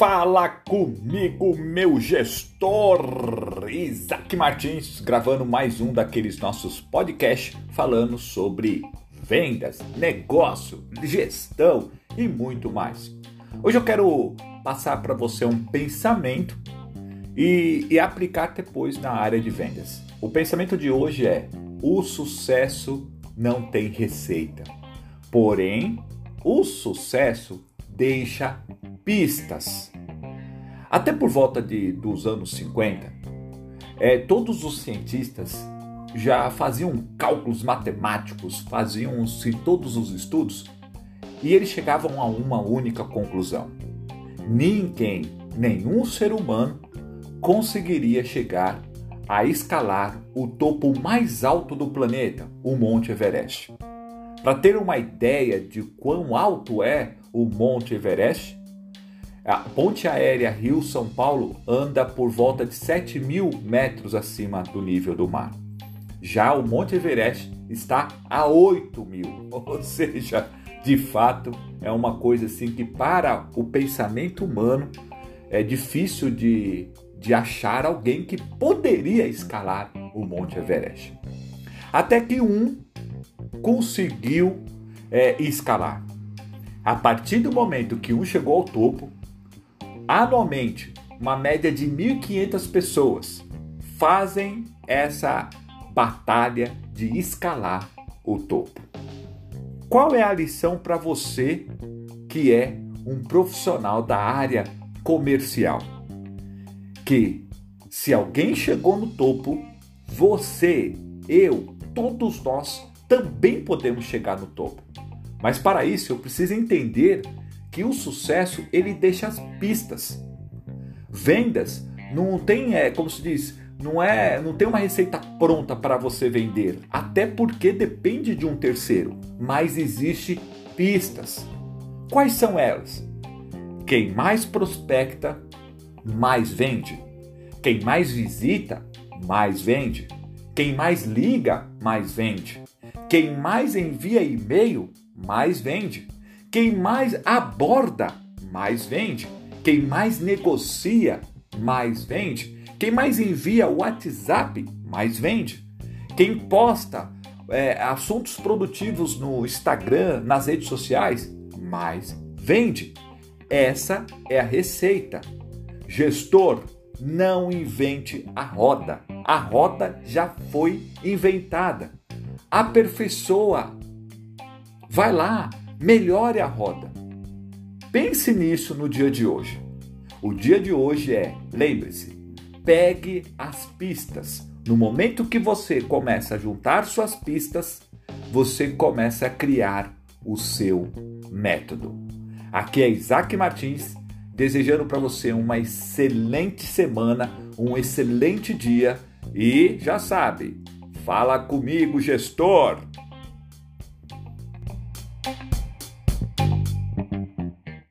Fala comigo, meu gestor Isaac Martins, gravando mais um daqueles nossos podcasts falando sobre vendas, negócio, gestão e muito mais. Hoje eu quero passar para você um pensamento e, e aplicar depois na área de vendas. O pensamento de hoje é: o sucesso não tem receita, porém, o sucesso deixa pistas. Até por volta de, dos anos 50, é, todos os cientistas já faziam cálculos matemáticos, faziam-se todos os estudos e eles chegavam a uma única conclusão: ninguém, nenhum ser humano conseguiria chegar a escalar o topo mais alto do planeta, o Monte Everest. Para ter uma ideia de quão alto é o Monte Everest, a ponte aérea Rio-São Paulo anda por volta de 7 mil metros acima do nível do mar. Já o Monte Everest está a 8 mil, ou seja, de fato é uma coisa assim que para o pensamento humano é difícil de, de achar alguém que poderia escalar o Monte Everest. Até que um conseguiu é, escalar. A partir do momento que um chegou ao topo, anualmente, uma média de 1.500 pessoas fazem essa batalha de escalar o topo. Qual é a lição para você que é um profissional da área comercial? Que se alguém chegou no topo, você, eu, todos nós também podemos chegar no topo. Mas para isso eu preciso entender que o sucesso ele deixa as pistas. Vendas não tem, é, como se diz, não é, não tem uma receita pronta para você vender, até porque depende de um terceiro, mas existe pistas. Quais são elas? Quem mais prospecta, mais vende. Quem mais visita, mais vende. Quem mais liga, mais vende. Quem mais envia e-mail, mais vende. Quem mais aborda, mais vende. Quem mais negocia, mais vende. Quem mais envia WhatsApp, mais vende. Quem posta é, assuntos produtivos no Instagram, nas redes sociais, mais vende. Essa é a receita. Gestor, não invente a roda. A roda já foi inventada. Aperfeiçoa. Vai lá, melhore a roda. Pense nisso no dia de hoje. O dia de hoje é, lembre-se, pegue as pistas. No momento que você começa a juntar suas pistas, você começa a criar o seu método. Aqui é Isaac Martins, desejando para você uma excelente semana, um excelente dia e já sabe, fala comigo, gestor!